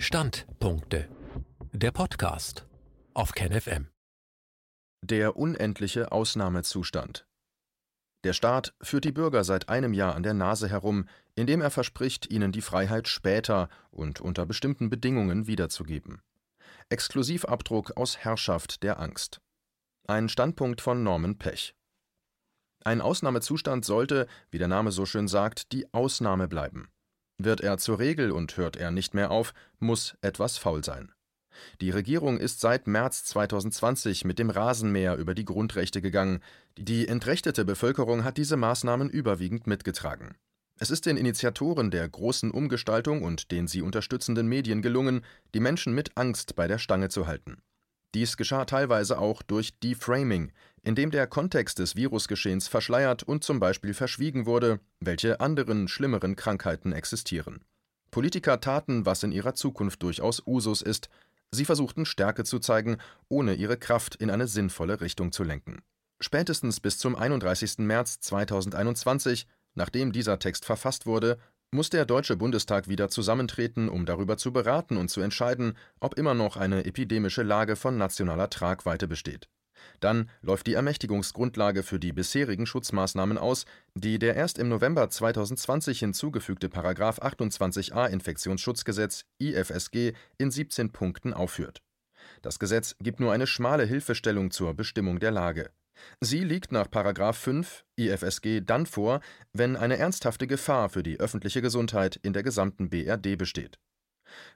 Standpunkte. Der Podcast auf KenFM. Der unendliche Ausnahmezustand. Der Staat führt die Bürger seit einem Jahr an der Nase herum, indem er verspricht, ihnen die Freiheit später und unter bestimmten Bedingungen wiederzugeben. Exklusivabdruck aus Herrschaft der Angst. Ein Standpunkt von Norman Pech. Ein Ausnahmezustand sollte, wie der Name so schön sagt, die Ausnahme bleiben. Wird er zur Regel und hört er nicht mehr auf, muss etwas faul sein. Die Regierung ist seit März 2020 mit dem Rasenmäher über die Grundrechte gegangen. Die entrechtete Bevölkerung hat diese Maßnahmen überwiegend mitgetragen. Es ist den Initiatoren der großen Umgestaltung und den sie unterstützenden Medien gelungen, die Menschen mit Angst bei der Stange zu halten. Dies geschah teilweise auch durch Deframing, indem der Kontext des Virusgeschehens verschleiert und zum Beispiel verschwiegen wurde, welche anderen, schlimmeren Krankheiten existieren. Politiker taten, was in ihrer Zukunft durchaus Usus ist, sie versuchten Stärke zu zeigen, ohne ihre Kraft in eine sinnvolle Richtung zu lenken. Spätestens bis zum 31. März 2021, nachdem dieser Text verfasst wurde, muss der Deutsche Bundestag wieder zusammentreten, um darüber zu beraten und zu entscheiden, ob immer noch eine epidemische Lage von nationaler Tragweite besteht. Dann läuft die Ermächtigungsgrundlage für die bisherigen Schutzmaßnahmen aus, die der erst im November 2020 hinzugefügte § 28a Infektionsschutzgesetz IFSG in 17 Punkten aufführt. Das Gesetz gibt nur eine schmale Hilfestellung zur Bestimmung der Lage. Sie liegt nach § 5 IFSG dann vor, wenn eine ernsthafte Gefahr für die öffentliche Gesundheit in der gesamten BRD besteht.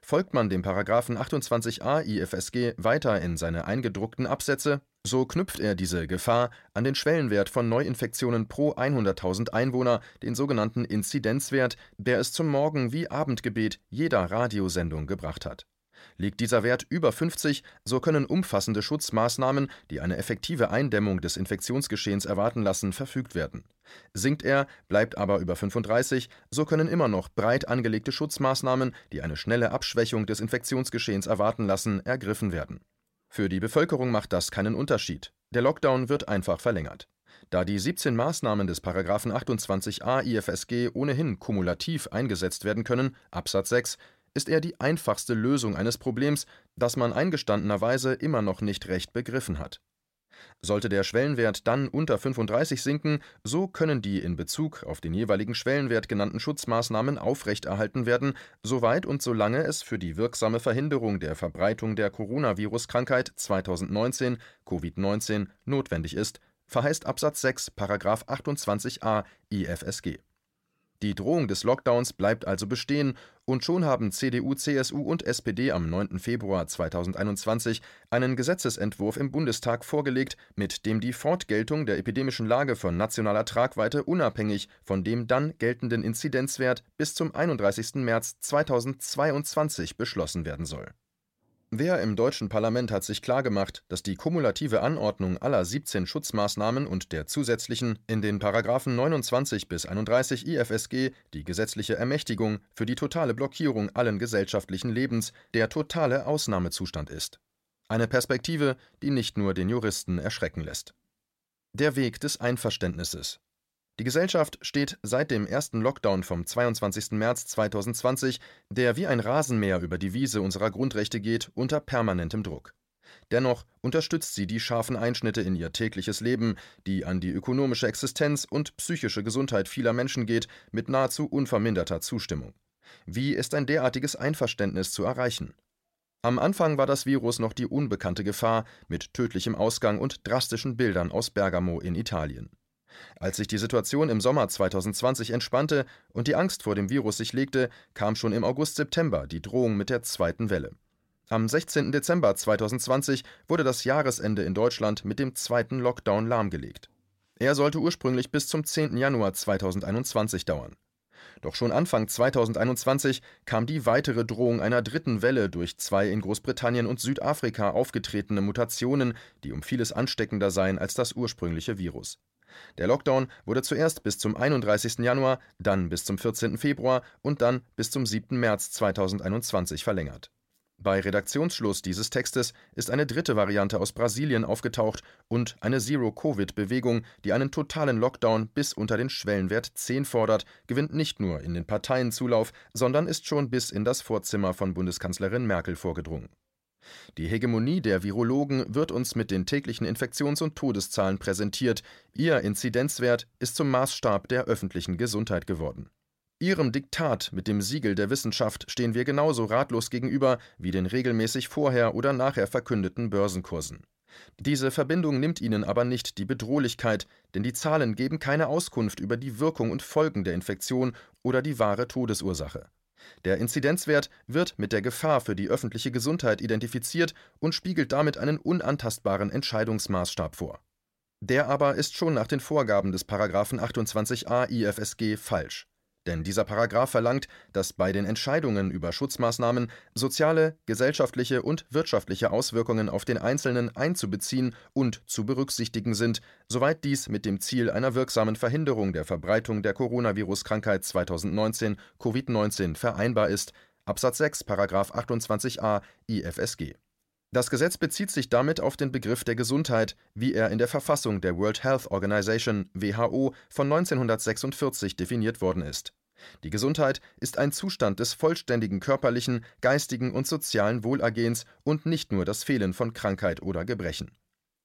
Folgt man dem § 28a IFSG weiter in seine eingedruckten Absätze, so knüpft er diese Gefahr an den Schwellenwert von Neuinfektionen pro 100.000 Einwohner, den sogenannten Inzidenzwert, der es zum Morgen wie Abendgebet jeder Radiosendung gebracht hat Liegt dieser Wert über 50, so können umfassende Schutzmaßnahmen, die eine effektive Eindämmung des Infektionsgeschehens erwarten lassen, verfügt werden. Sinkt er, bleibt aber über 35, so können immer noch breit angelegte Schutzmaßnahmen, die eine schnelle Abschwächung des Infektionsgeschehens erwarten lassen, ergriffen werden. Für die Bevölkerung macht das keinen Unterschied. Der Lockdown wird einfach verlängert. Da die 17 Maßnahmen des § 28a IFSG ohnehin kumulativ eingesetzt werden können (Absatz 6), ist er die einfachste Lösung eines Problems, das man eingestandenerweise immer noch nicht recht begriffen hat. Sollte der Schwellenwert dann unter 35 sinken, so können die in Bezug auf den jeweiligen Schwellenwert genannten Schutzmaßnahmen aufrechterhalten werden, soweit und solange es für die wirksame Verhinderung der Verbreitung der Coronavirus-Krankheit 2019 Covid-19 notwendig ist, verheißt Absatz 6 § 28a IFSG die Drohung des Lockdowns bleibt also bestehen, und schon haben CDU, CSU und SPD am 9. Februar 2021 einen Gesetzesentwurf im Bundestag vorgelegt, mit dem die Fortgeltung der epidemischen Lage von nationaler Tragweite unabhängig von dem dann geltenden Inzidenzwert bis zum 31. März 2022 beschlossen werden soll Wer im deutschen Parlament hat sich klargemacht, dass die kumulative Anordnung aller 17 Schutzmaßnahmen und der zusätzlichen in den Paragraphen 29 bis 31 IFSG die gesetzliche Ermächtigung für die totale Blockierung allen gesellschaftlichen Lebens der totale Ausnahmezustand ist. Eine Perspektive, die nicht nur den Juristen erschrecken lässt. Der Weg des Einverständnisses die Gesellschaft steht seit dem ersten Lockdown vom 22. März 2020, der wie ein Rasenmäher über die Wiese unserer Grundrechte geht, unter permanentem Druck. Dennoch unterstützt sie die scharfen Einschnitte in ihr tägliches Leben, die an die ökonomische Existenz und psychische Gesundheit vieler Menschen geht, mit nahezu unverminderter Zustimmung. Wie ist ein derartiges Einverständnis zu erreichen? Am Anfang war das Virus noch die unbekannte Gefahr mit tödlichem Ausgang und drastischen Bildern aus Bergamo in Italien. Als sich die Situation im Sommer 2020 entspannte und die Angst vor dem Virus sich legte, kam schon im August-September die Drohung mit der zweiten Welle. Am 16. Dezember 2020 wurde das Jahresende in Deutschland mit dem zweiten Lockdown lahmgelegt. Er sollte ursprünglich bis zum 10. Januar 2021 dauern. Doch schon Anfang 2021 kam die weitere Drohung einer dritten Welle durch zwei in Großbritannien und Südafrika aufgetretene Mutationen, die um vieles ansteckender seien als das ursprüngliche Virus. Der Lockdown wurde zuerst bis zum 31. Januar, dann bis zum 14. Februar und dann bis zum 7. März 2021 verlängert. Bei Redaktionsschluss dieses Textes ist eine dritte Variante aus Brasilien aufgetaucht und eine Zero-Covid-Bewegung, die einen totalen Lockdown bis unter den Schwellenwert 10 fordert, gewinnt nicht nur in den Parteien Zulauf, sondern ist schon bis in das Vorzimmer von Bundeskanzlerin Merkel vorgedrungen. Die Hegemonie der Virologen wird uns mit den täglichen Infektions- und Todeszahlen präsentiert, ihr Inzidenzwert ist zum Maßstab der öffentlichen Gesundheit geworden. Ihrem Diktat mit dem Siegel der Wissenschaft stehen wir genauso ratlos gegenüber wie den regelmäßig vorher oder nachher verkündeten Börsenkursen. Diese Verbindung nimmt ihnen aber nicht die Bedrohlichkeit, denn die Zahlen geben keine Auskunft über die Wirkung und Folgen der Infektion oder die wahre Todesursache. Der Inzidenzwert wird mit der Gefahr für die öffentliche Gesundheit identifiziert und spiegelt damit einen unantastbaren Entscheidungsmaßstab vor. Der aber ist schon nach den Vorgaben des § 28a IFSG falsch. Denn dieser Paragraph verlangt, dass bei den Entscheidungen über Schutzmaßnahmen soziale, gesellschaftliche und wirtschaftliche Auswirkungen auf den Einzelnen einzubeziehen und zu berücksichtigen sind, soweit dies mit dem Ziel einer wirksamen Verhinderung der Verbreitung der Coronavirus-Krankheit 2019 Covid-19 vereinbar ist. Absatz 6 Paragraph 28a IFSG. Das Gesetz bezieht sich damit auf den Begriff der Gesundheit, wie er in der Verfassung der World Health Organization WHO von 1946 definiert worden ist. Die Gesundheit ist ein Zustand des vollständigen körperlichen, geistigen und sozialen Wohlergehens und nicht nur das Fehlen von Krankheit oder Gebrechen.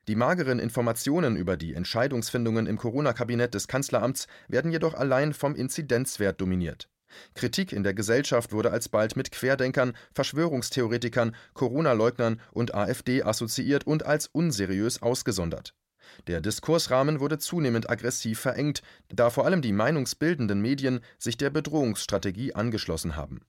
Die mageren Informationen über die Entscheidungsfindungen im Corona-Kabinett des Kanzleramts werden jedoch allein vom Inzidenzwert dominiert. Kritik in der Gesellschaft wurde alsbald mit Querdenkern, Verschwörungstheoretikern, Corona-Leugnern und AfD assoziiert und als unseriös ausgesondert. Der Diskursrahmen wurde zunehmend aggressiv verengt, da vor allem die meinungsbildenden Medien sich der Bedrohungsstrategie angeschlossen haben.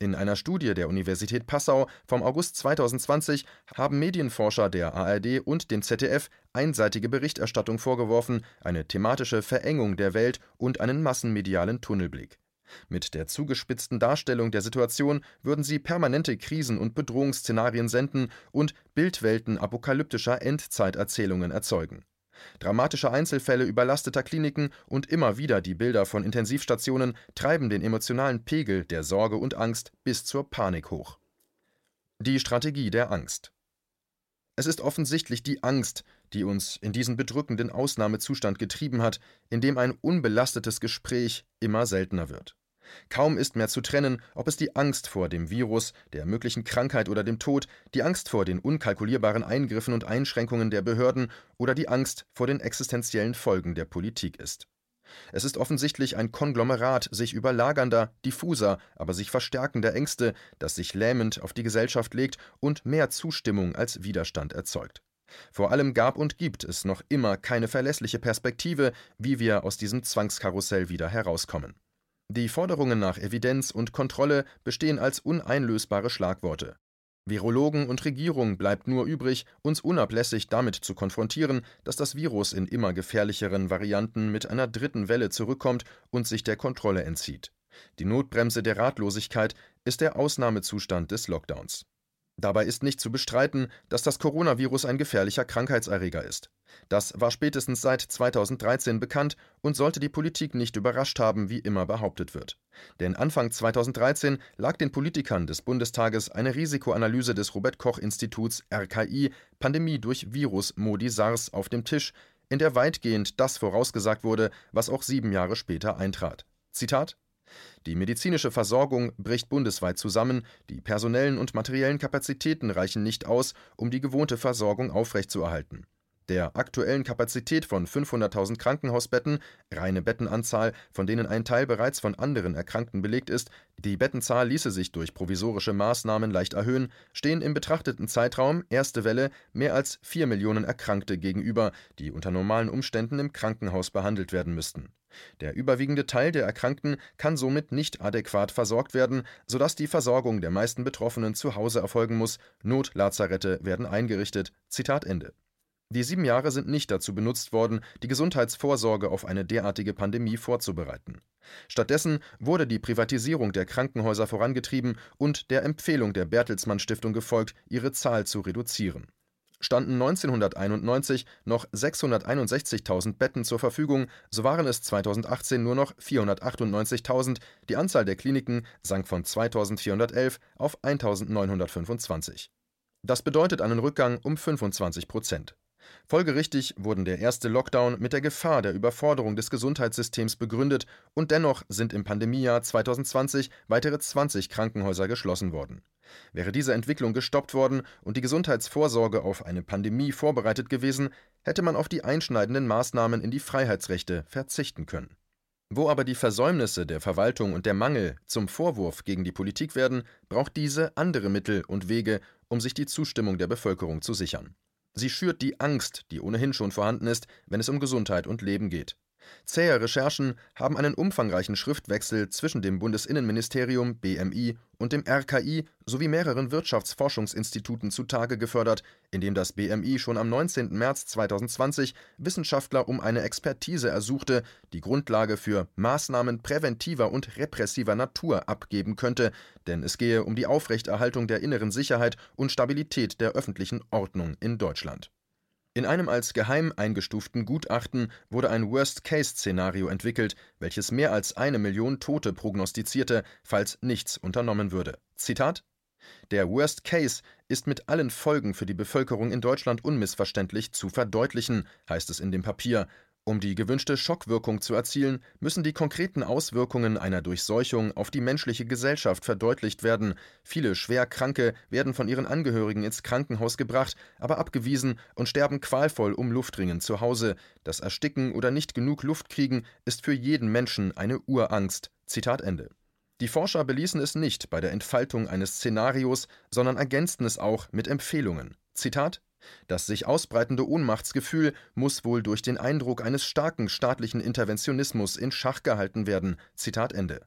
In einer Studie der Universität Passau vom August 2020 haben Medienforscher der ARD und dem ZDF einseitige Berichterstattung vorgeworfen, eine thematische Verengung der Welt und einen massenmedialen Tunnelblick. Mit der zugespitzten Darstellung der Situation würden sie permanente Krisen und Bedrohungsszenarien senden und Bildwelten apokalyptischer Endzeiterzählungen erzeugen. Dramatische Einzelfälle überlasteter Kliniken und immer wieder die Bilder von Intensivstationen treiben den emotionalen Pegel der Sorge und Angst bis zur Panik hoch. Die Strategie der Angst. Es ist offensichtlich die Angst, die uns in diesen bedrückenden Ausnahmezustand getrieben hat, in dem ein unbelastetes Gespräch immer seltener wird. Kaum ist mehr zu trennen, ob es die Angst vor dem Virus, der möglichen Krankheit oder dem Tod, die Angst vor den unkalkulierbaren Eingriffen und Einschränkungen der Behörden oder die Angst vor den existenziellen Folgen der Politik ist. Es ist offensichtlich ein Konglomerat sich überlagernder, diffuser, aber sich verstärkender Ängste, das sich lähmend auf die Gesellschaft legt und mehr Zustimmung als Widerstand erzeugt. Vor allem gab und gibt es noch immer keine verlässliche Perspektive, wie wir aus diesem Zwangskarussell wieder herauskommen. Die Forderungen nach Evidenz und Kontrolle bestehen als uneinlösbare Schlagworte. Virologen und Regierung bleibt nur übrig, uns unablässig damit zu konfrontieren, dass das Virus in immer gefährlicheren Varianten mit einer dritten Welle zurückkommt und sich der Kontrolle entzieht. Die Notbremse der Ratlosigkeit ist der Ausnahmezustand des Lockdowns. Dabei ist nicht zu bestreiten, dass das Coronavirus ein gefährlicher Krankheitserreger ist. Das war spätestens seit 2013 bekannt und sollte die Politik nicht überrascht haben, wie immer behauptet wird. Denn Anfang 2013 lag den Politikern des Bundestages eine Risikoanalyse des Robert Koch Instituts RKI Pandemie durch Virus Modi SARS auf dem Tisch, in der weitgehend das vorausgesagt wurde, was auch sieben Jahre später eintrat. Zitat die medizinische Versorgung bricht bundesweit zusammen, die personellen und materiellen Kapazitäten reichen nicht aus, um die gewohnte Versorgung aufrechtzuerhalten. Der aktuellen Kapazität von 500.000 Krankenhausbetten, reine Bettenanzahl, von denen ein Teil bereits von anderen Erkrankten belegt ist, die Bettenzahl ließe sich durch provisorische Maßnahmen leicht erhöhen, stehen im betrachteten Zeitraum erste Welle mehr als 4 Millionen Erkrankte gegenüber, die unter normalen Umständen im Krankenhaus behandelt werden müssten. Der überwiegende Teil der Erkrankten kann somit nicht adäquat versorgt werden, sodass die Versorgung der meisten Betroffenen zu Hause erfolgen muss, Notlazarette werden eingerichtet. Zitat Ende. Die sieben Jahre sind nicht dazu benutzt worden, die Gesundheitsvorsorge auf eine derartige Pandemie vorzubereiten. Stattdessen wurde die Privatisierung der Krankenhäuser vorangetrieben und der Empfehlung der Bertelsmann Stiftung gefolgt, ihre Zahl zu reduzieren. Standen 1991 noch 661.000 Betten zur Verfügung, so waren es 2018 nur noch 498.000, die Anzahl der Kliniken sank von 2411 auf 1925. Das bedeutet einen Rückgang um 25 Prozent. Folgerichtig wurden der erste Lockdown mit der Gefahr der Überforderung des Gesundheitssystems begründet und dennoch sind im Pandemiejahr 2020 weitere 20 Krankenhäuser geschlossen worden. Wäre diese Entwicklung gestoppt worden und die Gesundheitsvorsorge auf eine Pandemie vorbereitet gewesen, hätte man auf die einschneidenden Maßnahmen in die Freiheitsrechte verzichten können. Wo aber die Versäumnisse der Verwaltung und der Mangel zum Vorwurf gegen die Politik werden, braucht diese andere Mittel und Wege, um sich die Zustimmung der Bevölkerung zu sichern. Sie schürt die Angst, die ohnehin schon vorhanden ist, wenn es um Gesundheit und Leben geht. Zähe Recherchen haben einen umfangreichen Schriftwechsel zwischen dem Bundesinnenministerium BMI und dem RKI sowie mehreren Wirtschaftsforschungsinstituten zutage gefördert, in dem das BMI schon am 19. März 2020 Wissenschaftler um eine Expertise ersuchte, die Grundlage für Maßnahmen präventiver und repressiver Natur abgeben könnte, denn es gehe um die Aufrechterhaltung der inneren Sicherheit und Stabilität der öffentlichen Ordnung in Deutschland in einem als geheim eingestuften Gutachten wurde ein Worst-Case-Szenario entwickelt, welches mehr als eine Million Tote prognostizierte, falls nichts unternommen würde. Zitat Der Worst Case ist mit allen Folgen für die Bevölkerung in Deutschland unmissverständlich zu verdeutlichen, heißt es in dem Papier, um die gewünschte Schockwirkung zu erzielen, müssen die konkreten Auswirkungen einer Durchseuchung auf die menschliche Gesellschaft verdeutlicht werden. Viele Schwerkranke werden von ihren Angehörigen ins Krankenhaus gebracht, aber abgewiesen und sterben qualvoll um Luftringen zu Hause. Das Ersticken oder nicht genug Luft kriegen ist für jeden Menschen eine Urangst. Zitat Ende. Die Forscher beließen es nicht bei der Entfaltung eines Szenarios, sondern ergänzten es auch mit Empfehlungen. Zitat das sich ausbreitende Ohnmachtsgefühl muss wohl durch den Eindruck eines starken staatlichen Interventionismus in Schach gehalten werden. Zitat Ende.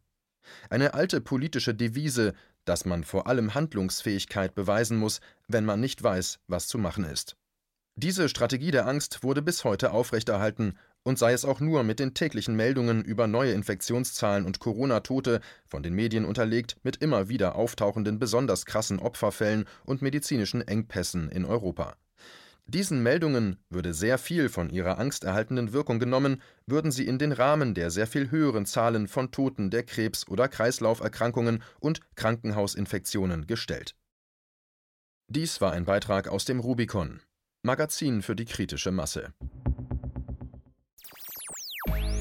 Eine alte politische Devise, dass man vor allem Handlungsfähigkeit beweisen muss, wenn man nicht weiß, was zu machen ist. Diese Strategie der Angst wurde bis heute aufrechterhalten, und sei es auch nur mit den täglichen Meldungen über neue Infektionszahlen und Corona-Tote, von den Medien unterlegt mit immer wieder auftauchenden besonders krassen Opferfällen und medizinischen Engpässen in Europa. Diesen Meldungen würde sehr viel von ihrer angsterhaltenden Wirkung genommen, würden sie in den Rahmen der sehr viel höheren Zahlen von Toten der Krebs- oder Kreislauferkrankungen und Krankenhausinfektionen gestellt. Dies war ein Beitrag aus dem Rubicon, Magazin für die kritische Masse.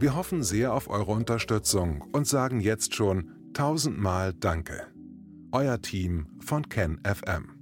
Wir hoffen sehr auf eure Unterstützung und sagen jetzt schon tausendmal Danke. Euer Team von Ken FM.